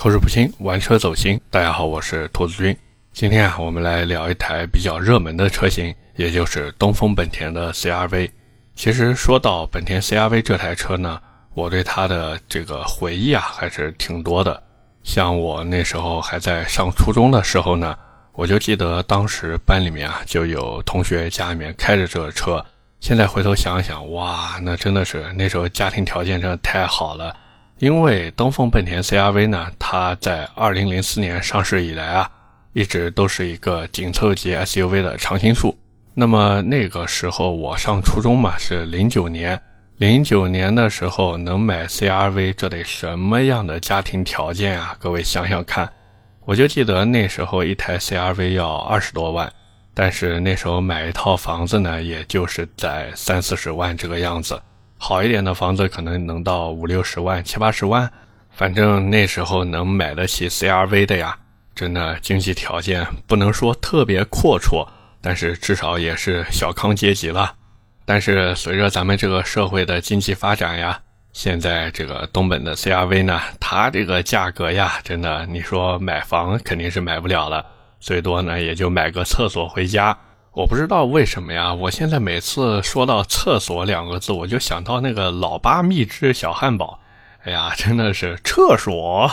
口齿不清，玩车走心。大家好，我是兔子君。今天啊，我们来聊一台比较热门的车型，也就是东风本田的 CRV。其实说到本田 CRV 这台车呢，我对它的这个回忆啊还是挺多的。像我那时候还在上初中的时候呢，我就记得当时班里面啊就有同学家里面开着这个车。现在回头想想，哇，那真的是那时候家庭条件真的太好了。因为东风本田 CRV 呢，它在2004年上市以来啊，一直都是一个紧凑级 SUV 的常青树。那么那个时候我上初中嘛，是09年，09年的时候能买 CRV，这得什么样的家庭条件啊？各位想想看，我就记得那时候一台 CRV 要二十多万，但是那时候买一套房子呢，也就是在三四十万这个样子。好一点的房子可能能到五六十万、七八十万，反正那时候能买得起 CRV 的呀，真的经济条件不能说特别阔绰，但是至少也是小康阶级了。但是随着咱们这个社会的经济发展呀，现在这个东本的 CRV 呢，它这个价格呀，真的你说买房肯定是买不了了，最多呢也就买个厕所回家。我不知道为什么呀，我现在每次说到厕所两个字，我就想到那个老八秘制小汉堡。哎呀，真的是厕所。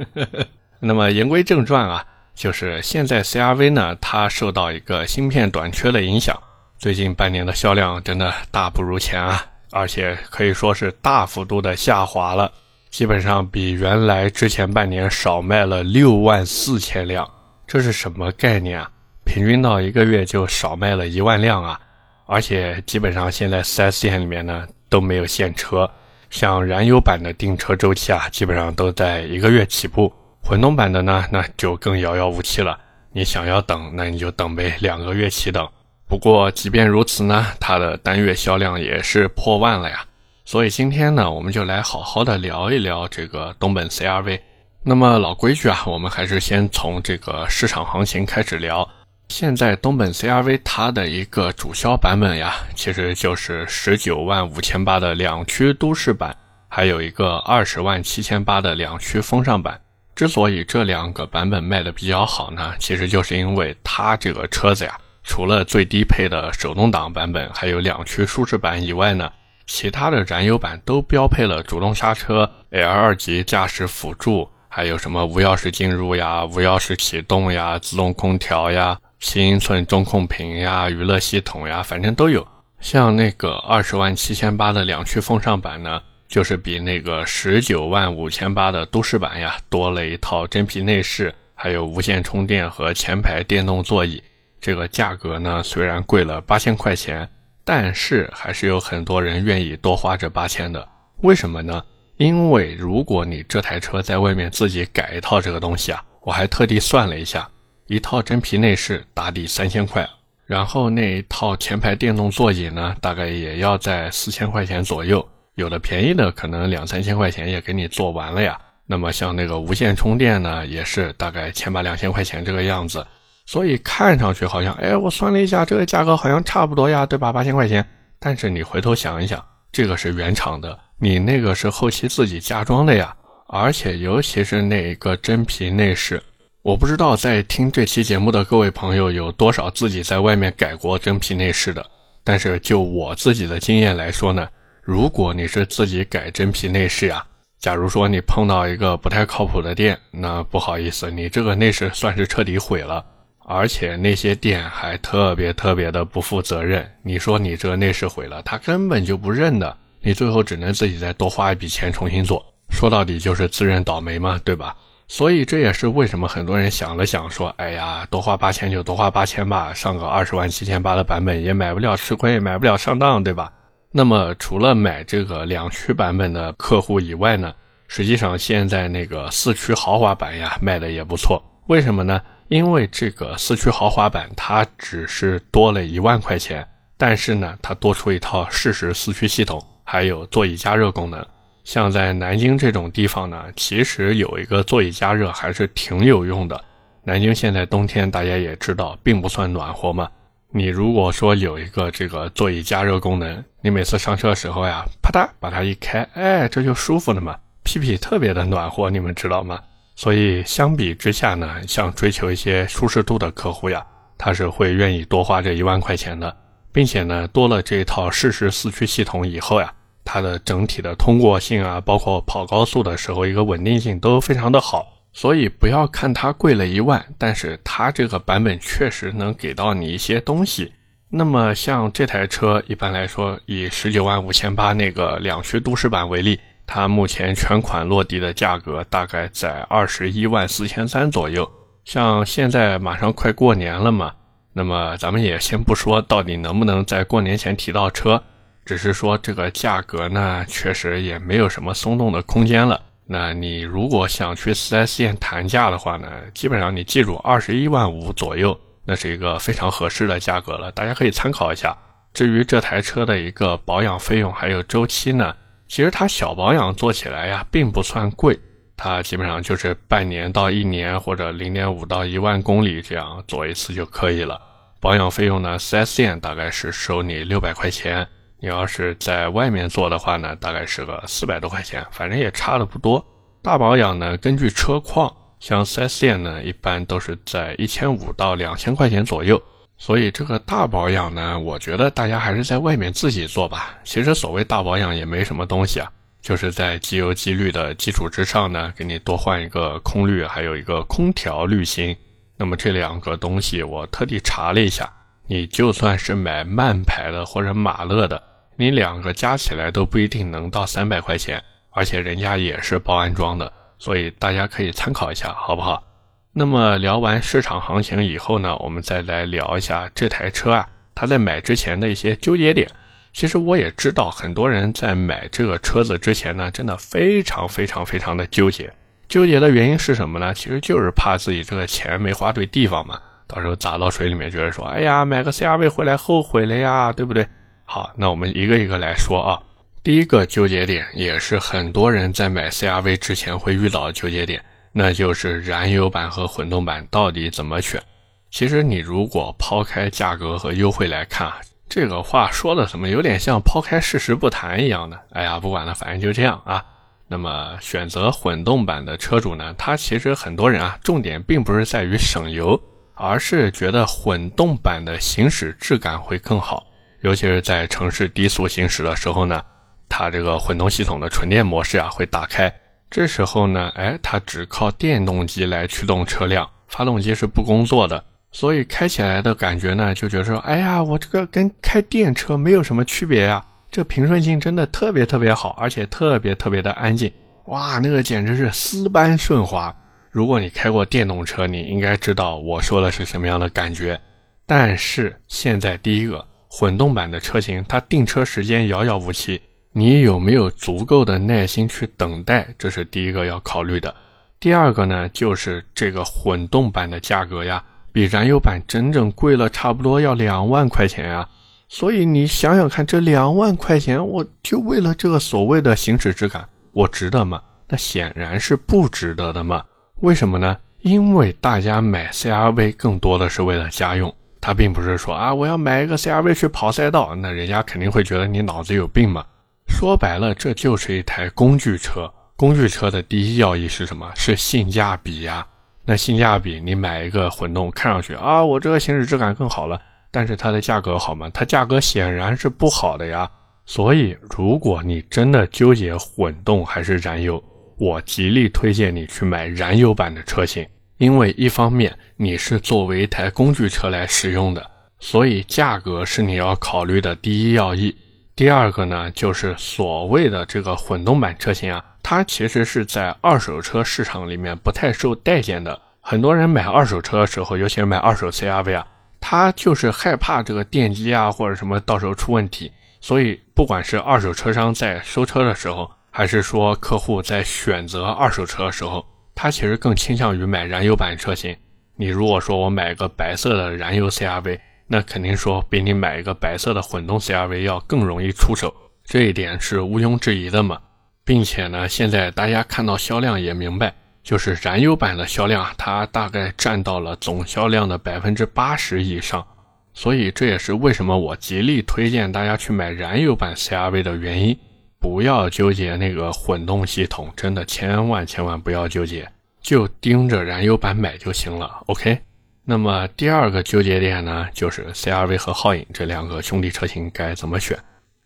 那么言归正传啊，就是现在 CRV 呢，它受到一个芯片短缺的影响，最近半年的销量真的大不如前啊，而且可以说是大幅度的下滑了，基本上比原来之前半年少卖了六万四千辆，这是什么概念啊？平均到一个月就少卖了一万辆啊，而且基本上现在 4S 店里面呢都没有现车，像燃油版的订车周期啊，基本上都在一个月起步，混动版的呢那就更遥遥无期了。你想要等，那你就等呗，两个月起等。不过即便如此呢，它的单月销量也是破万了呀。所以今天呢，我们就来好好的聊一聊这个东本 CRV。那么老规矩啊，我们还是先从这个市场行情开始聊。现在东本 CRV 它的一个主销版本呀，其实就是十九万五千八的两驱都市版，还有一个二十万七千八的两驱风尚版。之所以这两个版本卖的比较好呢，其实就是因为它这个车子呀，除了最低配的手动挡版本还有两驱舒适版以外呢，其他的燃油版都标配了主动刹车、L 二级驾驶辅助，还有什么无钥匙进入呀、无钥匙启动呀、自动空调呀。七英寸中控屏呀，娱乐系统呀，反正都有。像那个二十万七千八的两驱风尚版呢，就是比那个十九万五千八的都市版呀多了一套真皮内饰，还有无线充电和前排电动座椅。这个价格呢虽然贵了八千块钱，但是还是有很多人愿意多花这八千的。为什么呢？因为如果你这台车在外面自己改一套这个东西啊，我还特地算了一下。一套真皮内饰打底三千块，然后那一套前排电动座椅呢，大概也要在四千块钱左右。有的便宜的可能两三千块钱也给你做完了呀。那么像那个无线充电呢，也是大概千把两千块钱这个样子。所以看上去好像，哎，我算了一下，这个价格好像差不多呀，对吧？八千块钱。但是你回头想一想，这个是原厂的，你那个是后期自己加装的呀，而且尤其是那一个真皮内饰。我不知道在听这期节目的各位朋友有多少自己在外面改过真皮内饰的，但是就我自己的经验来说呢，如果你是自己改真皮内饰呀，假如说你碰到一个不太靠谱的店，那不好意思，你这个内饰算是彻底毁了，而且那些店还特别特别的不负责任。你说你这个内饰毁了，他根本就不认的，你最后只能自己再多花一笔钱重新做，说到底就是自认倒霉嘛，对吧？所以这也是为什么很多人想了想说：“哎呀，多花八千就多花八千吧，上个二十万七千八的版本也买不了吃亏，买不了上当，对吧？”那么除了买这个两驱版本的客户以外呢，实际上现在那个四驱豪华版呀卖的也不错。为什么呢？因为这个四驱豪华版它只是多了一万块钱，但是呢，它多出一套适时四驱系统，还有座椅加热功能。像在南京这种地方呢，其实有一个座椅加热还是挺有用的。南京现在冬天大家也知道，并不算暖和嘛。你如果说有一个这个座椅加热功能，你每次上车的时候呀，啪嗒把它一开，哎，这就舒服了嘛，屁屁特别的暖和，你们知道吗？所以相比之下呢，像追求一些舒适度的客户呀，他是会愿意多花这一万块钱的，并且呢，多了这一套适时四驱系统以后呀，它的整体的通过性啊，包括跑高速的时候一个稳定性都非常的好。所以不要看它贵了一万，但是它这个版本确实能给到你一些东西。那么像这台车，一般来说以十九万五千八那个两驱都市版为例。它目前全款落地的价格大概在二十一万四千三左右。像现在马上快过年了嘛，那么咱们也先不说到底能不能在过年前提到车，只是说这个价格呢，确实也没有什么松动的空间了。那你如果想去 4S 店谈价的话呢，基本上你记住二十一万五左右，那是一个非常合适的价格了，大家可以参考一下。至于这台车的一个保养费用还有周期呢？其实它小保养做起来呀，并不算贵，它基本上就是半年到一年或者零点五到一万公里这样做一次就可以了。保养费用呢，4S 店大概是收你六百块钱，你要是在外面做的话呢，大概是个四百多块钱，反正也差的不多。大保养呢，根据车况，像 4S 店呢，一般都是在一千五到两千块钱左右。所以这个大保养呢，我觉得大家还是在外面自己做吧。其实所谓大保养也没什么东西啊，就是在机油机滤的基础之上呢，给你多换一个空滤，还有一个空调滤芯。那么这两个东西我特地查了一下，你就算是买慢牌的或者马勒的，你两个加起来都不一定能到三百块钱，而且人家也是包安装的，所以大家可以参考一下，好不好？那么聊完市场行情以后呢，我们再来聊一下这台车啊，它在买之前的一些纠结点。其实我也知道，很多人在买这个车子之前呢，真的非常非常非常的纠结。纠结的原因是什么呢？其实就是怕自己这个钱没花对地方嘛，到时候砸到水里面，觉得说，哎呀，买个 CRV 回来后悔了呀，对不对？好，那我们一个一个来说啊。第一个纠结点，也是很多人在买 CRV 之前会遇到的纠结点。那就是燃油版和混动版到底怎么选？其实你如果抛开价格和优惠来看啊，这个话说的怎么有点像抛开事实不谈一样的？哎呀，不管了，反正就这样啊。那么选择混动版的车主呢，他其实很多人啊，重点并不是在于省油，而是觉得混动版的行驶质感会更好，尤其是在城市低速行驶的时候呢，它这个混动系统的纯电模式啊会打开。这时候呢，哎，它只靠电动机来驱动车辆，发动机是不工作的，所以开起来的感觉呢，就觉得说，哎呀，我这个跟开电车没有什么区别呀，这平顺性真的特别特别好，而且特别特别的安静，哇，那个简直是丝般顺滑。如果你开过电动车，你应该知道我说的是什么样的感觉。但是现在第一个混动版的车型，它订车时间遥遥无期。你有没有足够的耐心去等待？这是第一个要考虑的。第二个呢，就是这个混动版的价格呀，比燃油版整整贵了差不多要两万块钱呀。所以你想想看，这两万块钱，我就为了这个所谓的行驶质感，我值得吗？那显然是不值得的嘛。为什么呢？因为大家买 CRV 更多的是为了家用，他并不是说啊，我要买一个 CRV 去跑赛道，那人家肯定会觉得你脑子有病嘛。说白了，这就是一台工具车。工具车的第一要义是什么？是性价比呀。那性价比，你买一个混动，看上去啊，我这个行驶质感更好了，但是它的价格好吗？它价格显然是不好的呀。所以，如果你真的纠结混动还是燃油，我极力推荐你去买燃油版的车型，因为一方面你是作为一台工具车来使用的，所以价格是你要考虑的第一要义。第二个呢，就是所谓的这个混动版车型啊，它其实是在二手车市场里面不太受待见的。很多人买二手车的时候，尤其是买二手 CRV 啊，他就是害怕这个电机啊或者什么到时候出问题。所以，不管是二手车商在收车的时候，还是说客户在选择二手车的时候，他其实更倾向于买燃油版车型。你如果说我买个白色的燃油 CRV。那肯定说比你买一个白色的混动 CRV 要更容易出手，这一点是毋庸置疑的嘛。并且呢，现在大家看到销量也明白，就是燃油版的销量，它大概占到了总销量的百分之八十以上。所以这也是为什么我极力推荐大家去买燃油版 CRV 的原因。不要纠结那个混动系统，真的千万千万不要纠结。就盯着燃油版买就行了。OK，那么第二个纠结点呢，就是 CRV 和皓影这两个兄弟车型该怎么选？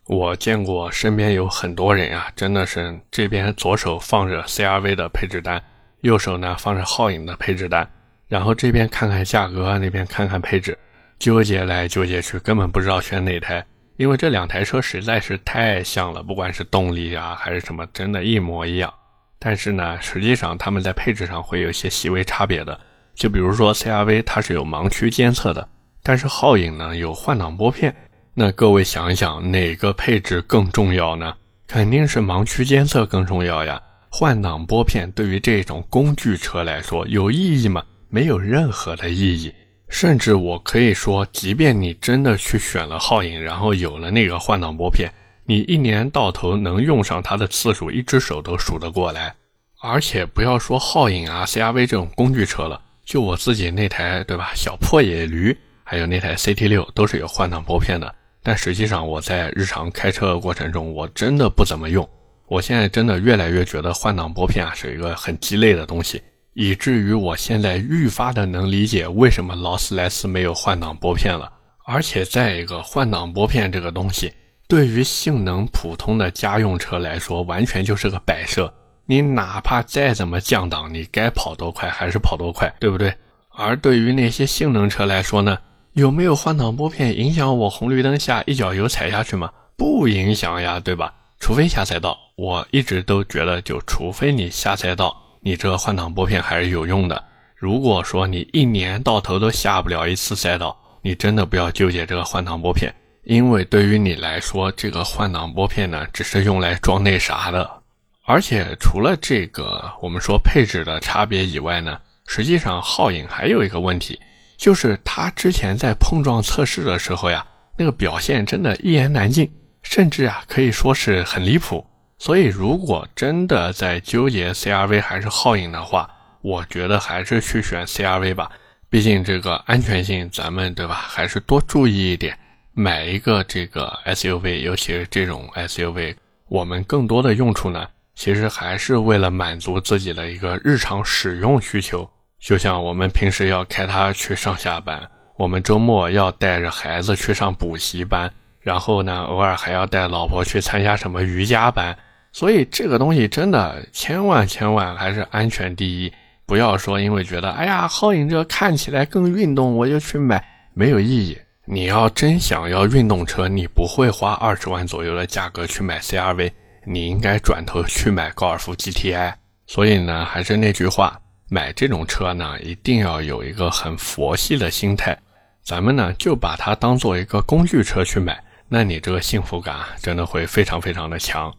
我见过身边有很多人啊，真的是这边左手放着 CRV 的配置单，右手呢放着皓影的配置单，然后这边看看价格，那边看看配置，纠结来纠结去，根本不知道选哪台，因为这两台车实在是太像了，不管是动力啊还是什么，真的一模一样。但是呢，实际上他们在配置上会有一些细微差别的，就比如说 CRV 它是有盲区监测的，但是皓影呢有换挡拨片。那各位想一想，哪个配置更重要呢？肯定是盲区监测更重要呀。换挡拨片对于这种工具车来说有意义吗？没有任何的意义。甚至我可以说，即便你真的去选了皓影，然后有了那个换挡拨片，你一年到头能用上它的次数，一只手都数得过来。而且不要说皓影啊、CRV 这种工具车了，就我自己那台，对吧？小破野驴，还有那台 CT 六，都是有换挡拨片的。但实际上，我在日常开车的过程中，我真的不怎么用。我现在真的越来越觉得换挡拨片啊是一个很鸡肋的东西，以至于我现在愈发的能理解为什么劳斯莱斯没有换挡拨片了。而且再一个，换挡拨片这个东西，对于性能普通的家用车来说，完全就是个摆设。你哪怕再怎么降档，你该跑多快还是跑多快，对不对？而对于那些性能车来说呢？有没有换挡拨片影响我红绿灯下一脚油踩下去吗？不影响呀，对吧？除非下赛道，我一直都觉得，就除非你下赛道，你这个换挡拨片还是有用的。如果说你一年到头都下不了一次赛道，你真的不要纠结这个换挡拨片，因为对于你来说，这个换挡拨片呢，只是用来装那啥的。而且除了这个我们说配置的差别以外呢，实际上皓影还有一个问题。就是它之前在碰撞测试的时候呀，那个表现真的一言难尽，甚至啊可以说是很离谱。所以如果真的在纠结 CRV 还是皓影的话，我觉得还是去选 CRV 吧。毕竟这个安全性，咱们对吧，还是多注意一点。买一个这个 SUV，尤其是这种 SUV，我们更多的用处呢，其实还是为了满足自己的一个日常使用需求。就像我们平时要开它去上下班，我们周末要带着孩子去上补习班，然后呢，偶尔还要带老婆去参加什么瑜伽班。所以这个东西真的千万千万还是安全第一，不要说因为觉得哎呀，皓影这看起来更运动，我就去买，没有意义。你要真想要运动车，你不会花二十万左右的价格去买 CRV，你应该转头去买高尔夫 GTI。所以呢，还是那句话。买这种车呢，一定要有一个很佛系的心态。咱们呢就把它当做一个工具车去买，那你这个幸福感真的会非常非常的强。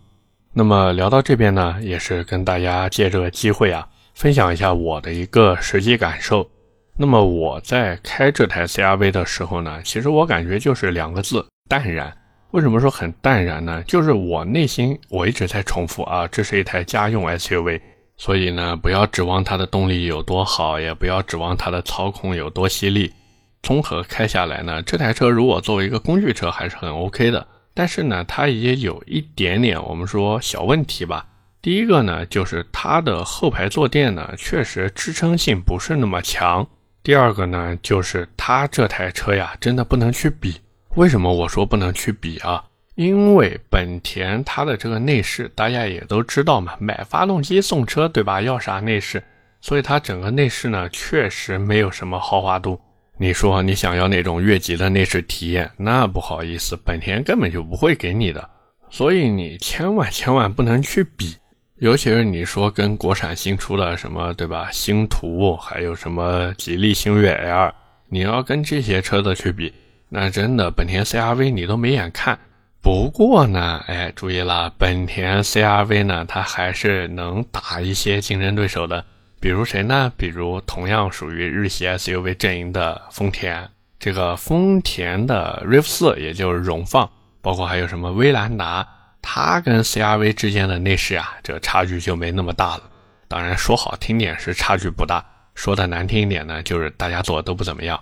那么聊到这边呢，也是跟大家借这个机会啊，分享一下我的一个实际感受。那么我在开这台 CRV 的时候呢，其实我感觉就是两个字：淡然。为什么说很淡然呢？就是我内心我一直在重复啊，这是一台家用 SUV。所以呢，不要指望它的动力有多好，也不要指望它的操控有多犀利。综合开下来呢，这台车如果作为一个工具车还是很 OK 的。但是呢，它也有一点点我们说小问题吧。第一个呢，就是它的后排坐垫呢，确实支撑性不是那么强。第二个呢，就是它这台车呀，真的不能去比。为什么我说不能去比啊？因为本田它的这个内饰大家也都知道嘛，买发动机送车，对吧？要啥内饰？所以它整个内饰呢，确实没有什么豪华度。你说你想要那种越级的内饰体验，那不好意思，本田根本就不会给你的。所以你千万千万不能去比，尤其是你说跟国产新出的什么，对吧？星途还有什么吉利星越 L，你要跟这些车子去比，那真的本田 CRV 你都没眼看。不过呢，哎，注意了，本田 CRV 呢，它还是能打一些竞争对手的，比如谁呢？比如同样属于日系 SUV 阵营的丰田，这个丰田的 RAV4，也就是荣放，包括还有什么威兰达，它跟 CRV 之间的内饰啊，这个差距就没那么大了。当然说好听点是差距不大，说的难听一点呢，就是大家做的都不怎么样。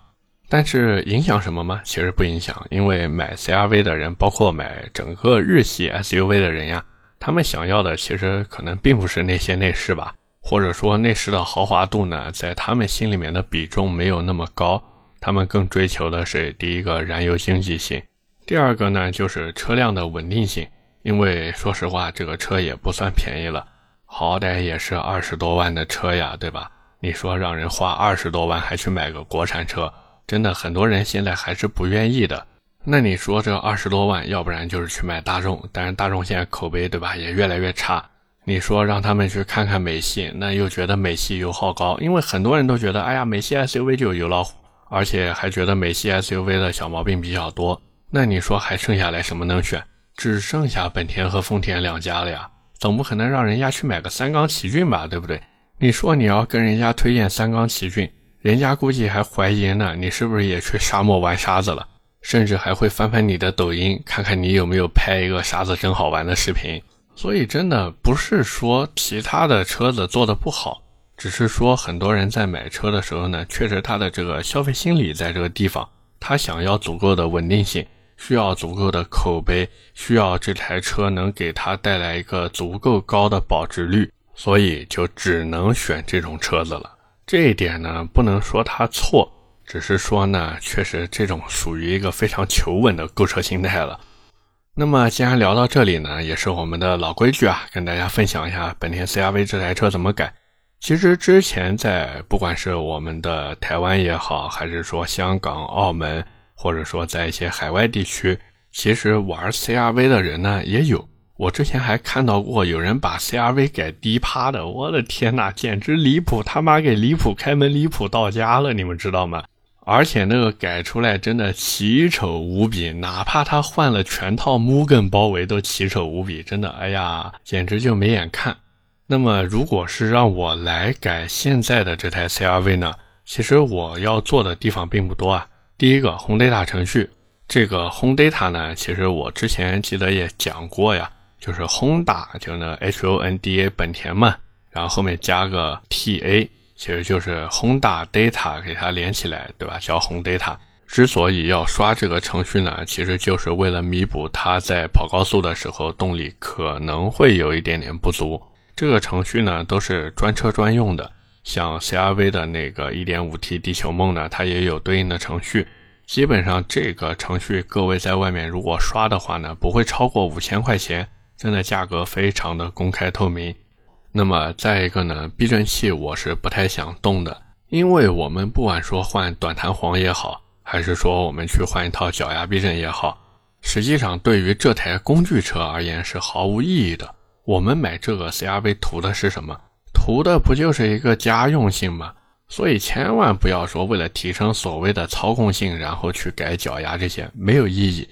但是影响什么吗？其实不影响，因为买 CRV 的人，包括买整个日系 SUV 的人呀，他们想要的其实可能并不是那些内饰吧，或者说内饰的豪华度呢，在他们心里面的比重没有那么高，他们更追求的是第一个燃油经济性，第二个呢就是车辆的稳定性。因为说实话，这个车也不算便宜了，好歹也是二十多万的车呀，对吧？你说让人花二十多万还去买个国产车，真的很多人现在还是不愿意的。那你说这二十多万，要不然就是去买大众，但是大众现在口碑对吧也越来越差。你说让他们去看看美系，那又觉得美系油耗高，因为很多人都觉得，哎呀，美系 SUV 就有油老虎，而且还觉得美系 SUV 的小毛病比较多。那你说还剩下来什么能选？只剩下本田和丰田两家了呀，总不可能让人家去买个三缸奇骏吧，对不对？你说你要跟人家推荐三缸奇骏，人家估计还怀疑呢，你是不是也去沙漠玩沙子了？甚至还会翻翻你的抖音，看看你有没有拍一个沙子真好玩的视频。所以真的不是说其他的车子做的不好，只是说很多人在买车的时候呢，确实他的这个消费心理在这个地方，他想要足够的稳定性。需要足够的口碑，需要这台车能给他带来一个足够高的保值率，所以就只能选这种车子了。这一点呢，不能说他错，只是说呢，确实这种属于一个非常求稳的购车心态了。那么既然聊到这里呢，也是我们的老规矩啊，跟大家分享一下本田 CR-V 这台车怎么改。其实之前在不管是我们的台湾也好，还是说香港、澳门。或者说，在一些海外地区，其实玩 CRV 的人呢也有。我之前还看到过有人把 CRV 改低趴的，我的天呐，简直离谱！他妈给离谱开门，离谱到家了，你们知道吗？而且那个改出来真的奇丑无比，哪怕他换了全套 Mugen 包围都奇丑无比，真的，哎呀，简直就没眼看。那么，如果是让我来改现在的这台 CRV 呢？其实我要做的地方并不多啊。第一个 Home Data 程序，这个 Home Data 呢，其实我之前记得也讲过呀，就是 Honda 就那 H O N D A 本田嘛，然后后面加个 T A，其实就是 Honda Data 给它连起来，对吧？叫轰 Data。之所以要刷这个程序呢，其实就是为了弥补它在跑高速的时候动力可能会有一点点不足。这个程序呢，都是专车专用的。像 CRV 的那个 1.5T 地球梦呢，它也有对应的程序。基本上这个程序，各位在外面如果刷的话呢，不会超过五千块钱，真的价格非常的公开透明。那么再一个呢，避震器我是不太想动的，因为我们不管说换短弹簧也好，还是说我们去换一套脚压避震也好，实际上对于这台工具车而言是毫无意义的。我们买这个 CRV 图的是什么？图的不就是一个家用性吗？所以千万不要说为了提升所谓的操控性，然后去改脚牙这些没有意义。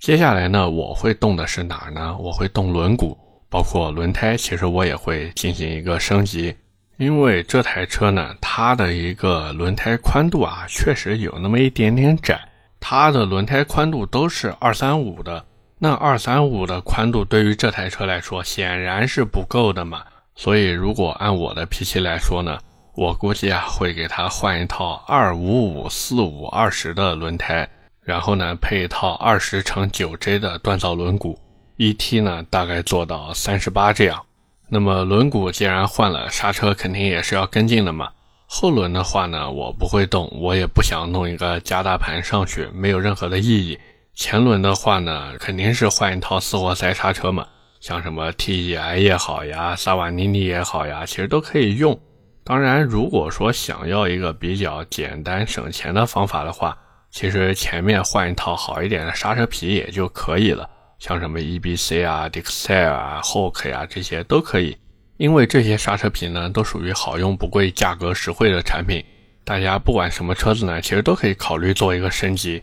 接下来呢，我会动的是哪儿呢？我会动轮毂，包括轮胎，其实我也会进行一个升级。因为这台车呢，它的一个轮胎宽度啊，确实有那么一点点窄。它的轮胎宽度都是二三五的，那二三五的宽度对于这台车来说显然是不够的嘛。所以，如果按我的脾气来说呢，我估计啊会给他换一套二五五四五二十的轮胎，然后呢配一套二十乘九 J 的锻造轮毂，ET 呢大概做到三十八这样。那么轮毂既然换了，刹车肯定也是要跟进的嘛。后轮的话呢，我不会动，我也不想弄一个加大盘上去，没有任何的意义。前轮的话呢，肯定是换一套四活塞刹车嘛。像什么 TEI 也好呀，萨瓦尼尼也好呀，其实都可以用。当然，如果说想要一个比较简单省钱的方法的话，其实前面换一套好一点的刹车皮也就可以了。像什么 EBC 啊、Dixel 啊、Hoke 呀这些都可以，因为这些刹车皮呢都属于好用不贵、价格实惠的产品。大家不管什么车子呢，其实都可以考虑做一个升级。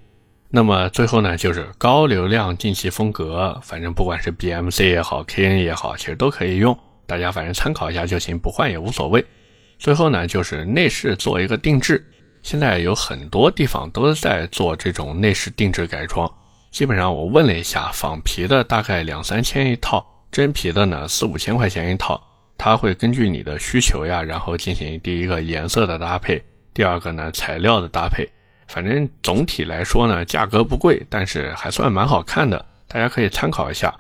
那么最后呢，就是高流量进气风格，反正不管是 BMC 也好，KN 也好，其实都可以用，大家反正参考一下就行，不换也无所谓。最后呢，就是内饰做一个定制，现在有很多地方都在做这种内饰定制改装。基本上我问了一下，仿皮的大概两三千一套，真皮的呢四五千块钱一套。它会根据你的需求呀，然后进行第一个颜色的搭配，第二个呢材料的搭配。反正总体来说呢，价格不贵，但是还算蛮好看的，大家可以参考一下。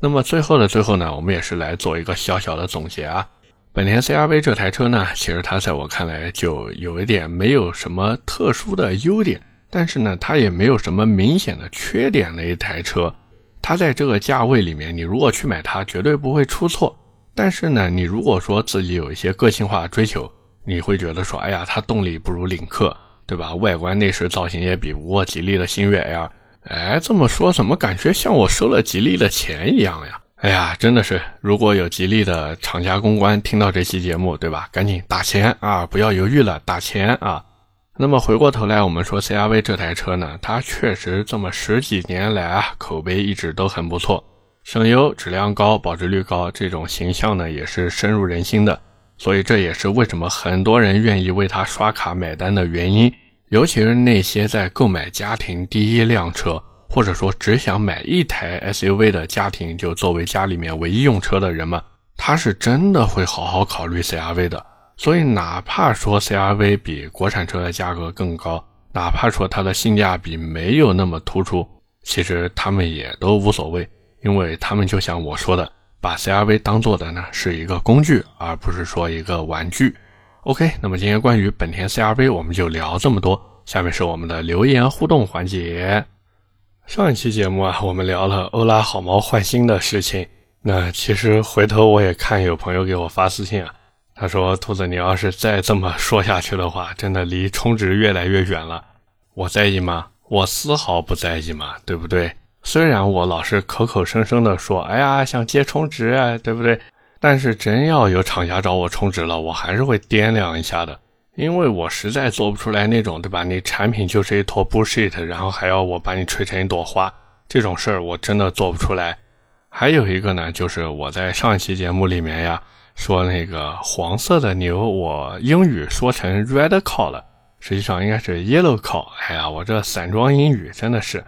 那么最后的最后呢，我们也是来做一个小小的总结啊。本田 CR-V 这台车呢，其实它在我看来就有一点没有什么特殊的优点，但是呢，它也没有什么明显的缺点的一台车。它在这个价位里面，你如果去买它，绝对不会出错。但是呢，你如果说自己有一些个性化追求，你会觉得说，哎呀，它动力不如领克，对吧？外观内饰造型也比不过吉利的星越 L。哎，这么说怎么感觉像我收了吉利的钱一样呀？哎呀，真的是，如果有吉利的厂家公关听到这期节目，对吧？赶紧打钱啊，不要犹豫了，打钱啊！那么回过头来，我们说 CRV 这台车呢，它确实这么十几年来啊，口碑一直都很不错，省油、质量高、保值率高，这种形象呢也是深入人心的。所以这也是为什么很多人愿意为它刷卡买单的原因，尤其是那些在购买家庭第一辆车。或者说只想买一台 SUV 的家庭，就作为家里面唯一用车的人们，他是真的会好好考虑 CRV 的。所以哪怕说 CRV 比国产车的价格更高，哪怕说它的性价比没有那么突出，其实他们也都无所谓，因为他们就像我说的，把 CRV 当做的呢是一个工具，而不是说一个玩具。OK，那么今天关于本田 CRV 我们就聊这么多，下面是我们的留言互动环节。上一期节目啊，我们聊了欧拉好猫换新的事情。那其实回头我也看有朋友给我发私信啊，他说：“兔子，你要是再这么说下去的话，真的离充值越来越远了。”我在意吗？我丝毫不在意嘛，对不对？虽然我老是口口声声的说：“哎呀，想接充值啊，对不对？”但是真要有厂家找我充值了，我还是会掂量一下的。因为我实在做不出来那种，对吧？你产品就是一坨 bullshit，然后还要我把你吹成一朵花，这种事儿我真的做不出来。还有一个呢，就是我在上一期节目里面呀，说那个黄色的牛，我英语说成 red cow 了，实际上应该是 yellow cow。哎呀，我这散装英语真的是。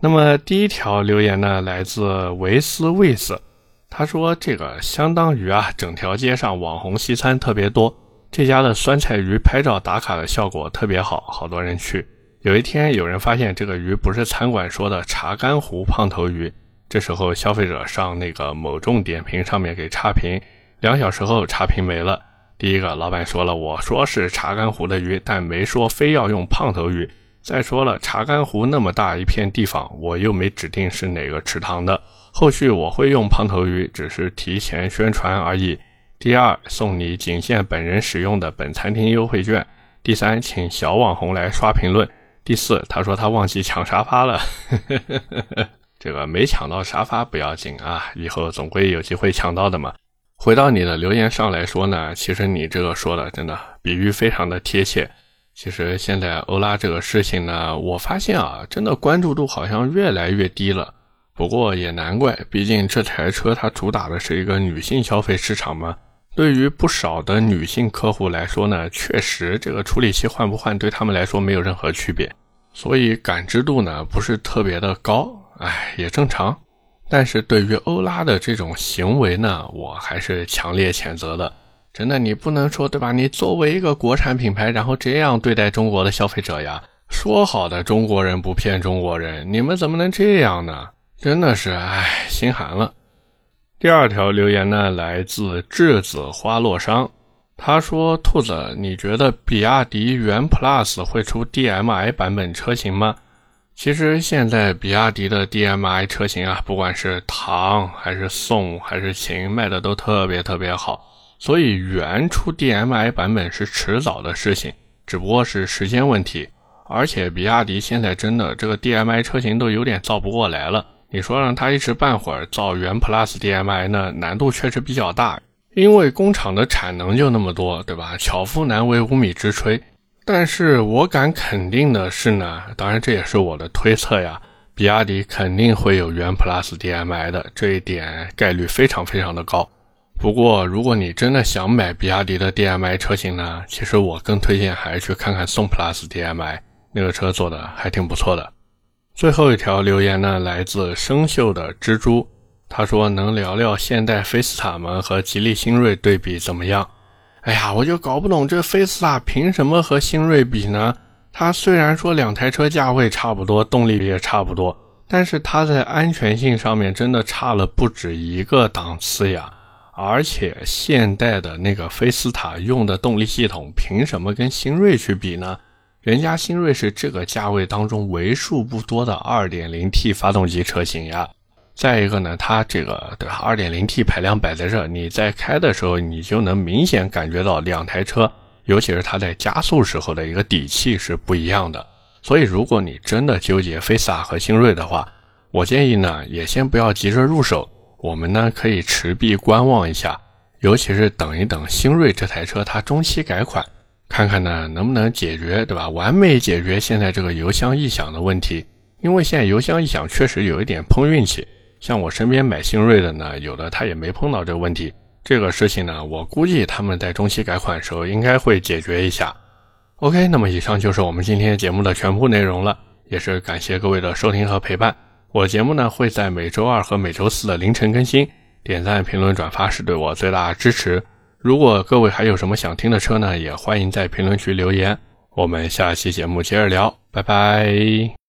那么第一条留言呢，来自维斯卫斯，他说这个相当于啊，整条街上网红西餐特别多。这家的酸菜鱼拍照打卡的效果特别好，好多人去。有一天，有人发现这个鱼不是餐馆说的茶干湖胖头鱼，这时候消费者上那个某众点评上面给差评，两小时后差评没了。第一个老板说了，我说是茶干湖的鱼，但没说非要用胖头鱼。再说了，茶干湖那么大一片地方，我又没指定是哪个池塘的。后续我会用胖头鱼，只是提前宣传而已。第二，送你仅限本人使用的本餐厅优惠券。第三，请小网红来刷评论。第四，他说他忘记抢沙发了，这个没抢到沙发不要紧啊，以后总归有机会抢到的嘛。回到你的留言上来说呢，其实你这个说的真的比喻非常的贴切。其实现在欧拉这个事情呢，我发现啊，真的关注度好像越来越低了。不过也难怪，毕竟这台车它主打的是一个女性消费市场嘛。对于不少的女性客户来说呢，确实这个处理器换不换对他们来说没有任何区别，所以感知度呢不是特别的高，哎，也正常。但是对于欧拉的这种行为呢，我还是强烈谴责的。真的，你不能说对吧？你作为一个国产品牌，然后这样对待中国的消费者呀？说好的中国人不骗中国人，你们怎么能这样呢？真的是，哎，心寒了。第二条留言呢，来自栀子花落殇。他说：“兔子，你觉得比亚迪元 Plus 会出 DMI 版本车型吗？”其实现在比亚迪的 DMI 车型啊，不管是唐还是宋还是秦，卖的都特别特别好。所以元出 DMI 版本是迟早的事情，只不过是时间问题。而且比亚迪现在真的这个 DMI 车型都有点造不过来了。你说让他一时半会儿造元 Plus DMI 呢，难度确实比较大，因为工厂的产能就那么多，对吧？巧妇难为无米之炊。但是我敢肯定的是呢，当然这也是我的推测呀，比亚迪肯定会有元 Plus DMI 的，这一点概率非常非常的高。不过如果你真的想买比亚迪的 DMI 车型呢，其实我更推荐还是去看看宋 Plus DMI，那个车做的还挺不错的。最后一条留言呢，来自生锈的蜘蛛。他说：“能聊聊现代菲斯塔们和吉利星瑞对比怎么样？”哎呀，我就搞不懂这菲斯塔凭什么和新锐比呢？它虽然说两台车价位差不多，动力也差不多，但是它在安全性上面真的差了不止一个档次呀！而且现代的那个菲斯塔用的动力系统，凭什么跟新锐去比呢？人家新锐是这个价位当中为数不多的 2.0T 发动机车型呀。再一个呢，它这个对吧，2.0T 排量摆在这，你在开的时候，你就能明显感觉到两台车，尤其是它在加速时候的一个底气是不一样的。所以，如果你真的纠结菲斯塔和新锐的话，我建议呢，也先不要急着入手，我们呢可以持币观望一下，尤其是等一等新锐这台车它中期改款，看看呢能不能解决，对吧？完美解决现在这个油箱异响的问题，因为现在油箱异响确实有一点碰运气。像我身边买新锐的呢，有的他也没碰到这个问题。这个事情呢，我估计他们在中期改款的时候应该会解决一下。OK，那么以上就是我们今天节目的全部内容了，也是感谢各位的收听和陪伴。我节目呢会在每周二和每周四的凌晨更新，点赞、评论、转发是对我最大的支持。如果各位还有什么想听的车呢，也欢迎在评论区留言。我们下期节目接着聊，拜拜。